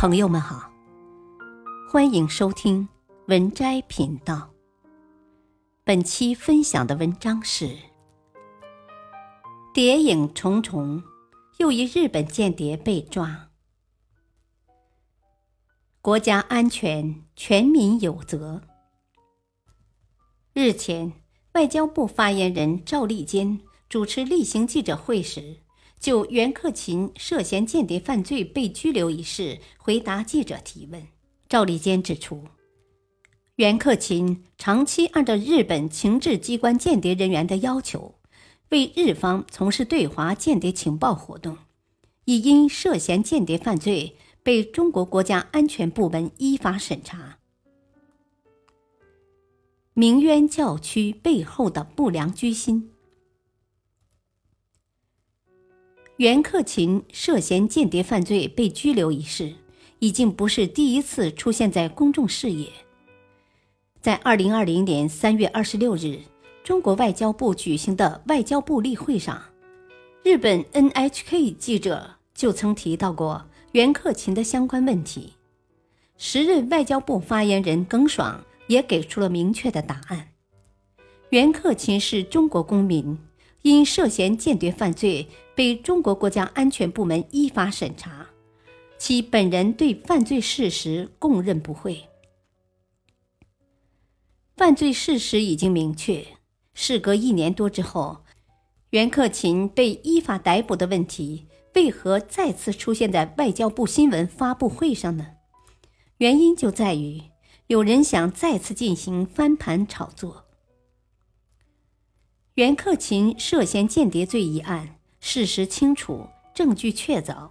朋友们好，欢迎收听文摘频道。本期分享的文章是：谍影重重，又一日本间谍被抓。国家安全，全民有责。日前，外交部发言人赵立坚主持例行记者会时。就袁克勤涉嫌间谍犯罪被拘留一事回答记者提问，赵立坚指出，袁克勤长期按照日本情治机关间谍人员的要求，为日方从事对华间谍情报活动，已因涉嫌间谍犯罪被中国国家安全部门依法审查。鸣冤叫屈背后的不良居心。袁克勤涉嫌间谍犯罪被拘留一事，已经不是第一次出现在公众视野。在二零二零年三月二十六日，中国外交部举行的外交部例会上，日本 NHK 记者就曾提到过袁克勤的相关问题。时任外交部发言人耿爽也给出了明确的答案：袁克勤是中国公民。因涉嫌间谍犯罪被中国国家安全部门依法审查，其本人对犯罪事实供认不讳。犯罪事实已经明确，事隔一年多之后，袁克勤被依法逮捕的问题为何再次出现在外交部新闻发布会上呢？原因就在于有人想再次进行翻盘炒作。袁克勤涉嫌间谍罪一案，事实清楚，证据确凿。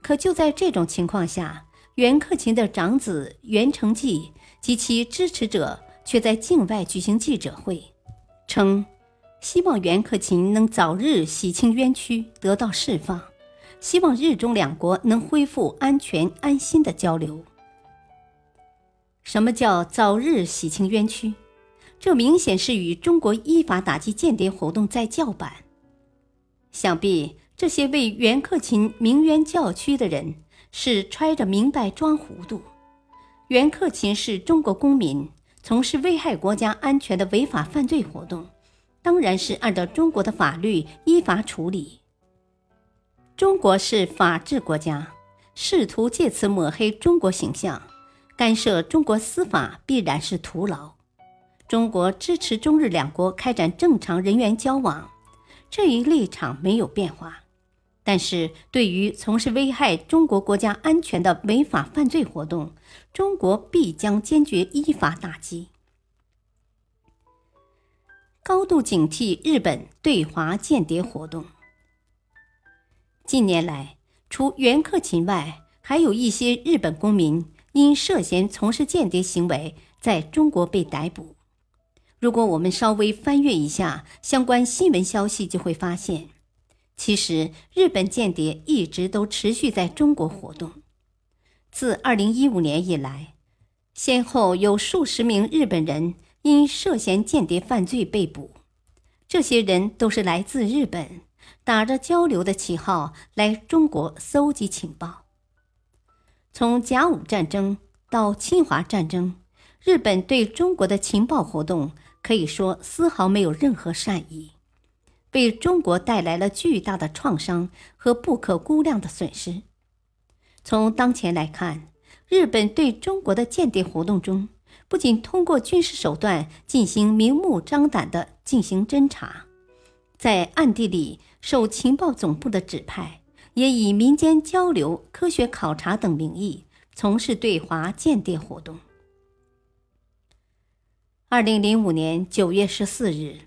可就在这种情况下，袁克勤的长子袁成济及其支持者却在境外举行记者会，称希望袁克勤能早日洗清冤屈，得到释放，希望日中两国能恢复安全安心的交流。什么叫早日洗清冤屈？这明显是与中国依法打击间谍活动在叫板。想必这些为袁克勤鸣冤叫屈的人是揣着明白装糊涂。袁克勤是中国公民，从事危害国家安全的违法犯罪活动，当然是按照中国的法律依法处理。中国是法治国家，试图借此抹黑中国形象，干涉中国司法，必然是徒劳。中国支持中日两国开展正常人员交往，这一立场没有变化。但是，对于从事危害中国国家安全的违法犯罪活动，中国必将坚决依法打击，高度警惕日本对华间谍活动。近年来，除袁克勤外，还有一些日本公民因涉嫌从事间谍行为，在中国被逮捕。如果我们稍微翻阅一下相关新闻消息，就会发现，其实日本间谍一直都持续在中国活动。自2015年以来，先后有数十名日本人因涉嫌间谍犯罪被捕。这些人都是来自日本，打着交流的旗号来中国搜集情报。从甲午战争到侵华战争，日本对中国的情报活动。可以说丝毫没有任何善意，为中国带来了巨大的创伤和不可估量的损失。从当前来看，日本对中国的间谍活动中，不仅通过军事手段进行明目张胆的进行侦查，在暗地里受情报总部的指派，也以民间交流、科学考察等名义从事对华间谍活动。二零零五年九月十四日，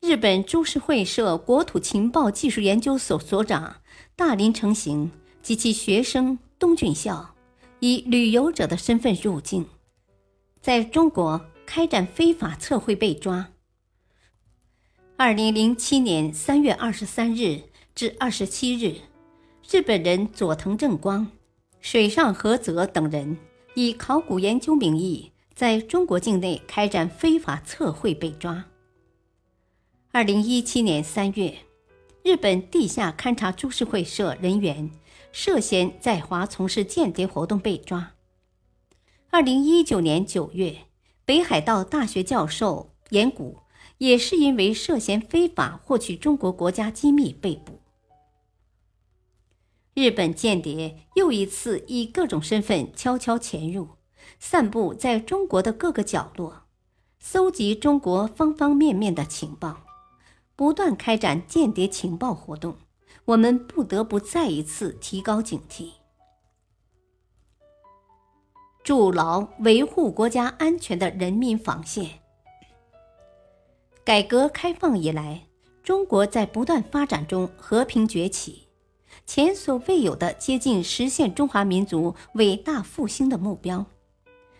日本株式会社国土情报技术研究所所长大林成行及其学生东俊孝，以旅游者的身份入境，在中国开展非法测绘被抓。二零零七年三月二十三日至二十七日，日本人佐藤正光、水上和泽等人以考古研究名义。在中国境内开展非法测绘被抓。二零一七年三月，日本地下勘察株式会社人员涉嫌在华从事间谍活动被抓。二零一九年九月，北海道大学教授岩谷也是因为涉嫌非法获取中国国家机密被捕。日本间谍又一次以各种身份悄悄潜入，散布在中国的各个角落，搜集中国方方面面的情报。不断开展间谍情报活动，我们不得不再一次提高警惕，筑牢维护国家安全的人民防线。改革开放以来，中国在不断发展中和平崛起，前所未有的接近实现中华民族伟大复兴的目标。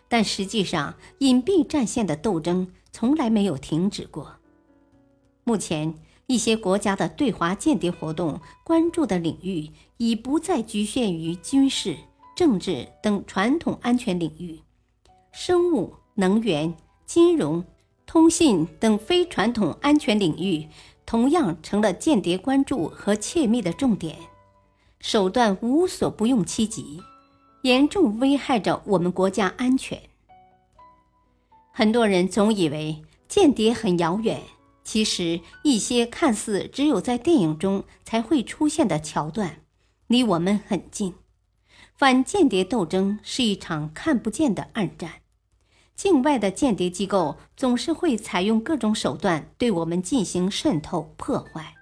但实际上，隐蔽战线的斗争从来没有停止过。目前，一些国家的对华间谍活动关注的领域已不再局限于军事、政治等传统安全领域，生物、能源、金融、通信等非传统安全领域同样成了间谍关注和窃密的重点，手段无所不用其极，严重危害着我们国家安全。很多人总以为间谍很遥远。其实，一些看似只有在电影中才会出现的桥段，离我们很近。反间谍斗争是一场看不见的暗战，境外的间谍机构总是会采用各种手段对我们进行渗透破坏。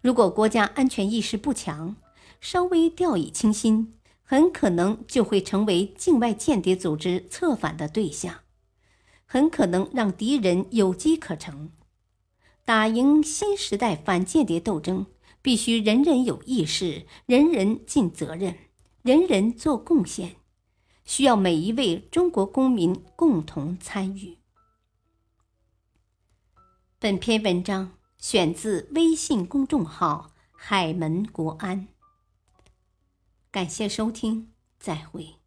如果国家安全意识不强，稍微掉以轻心，很可能就会成为境外间谍组织策反的对象，很可能让敌人有机可乘。打赢新时代反间谍斗争，必须人人有意识，人人尽责任，人人做贡献，需要每一位中国公民共同参与。本篇文章选自微信公众号“海门国安”，感谢收听，再会。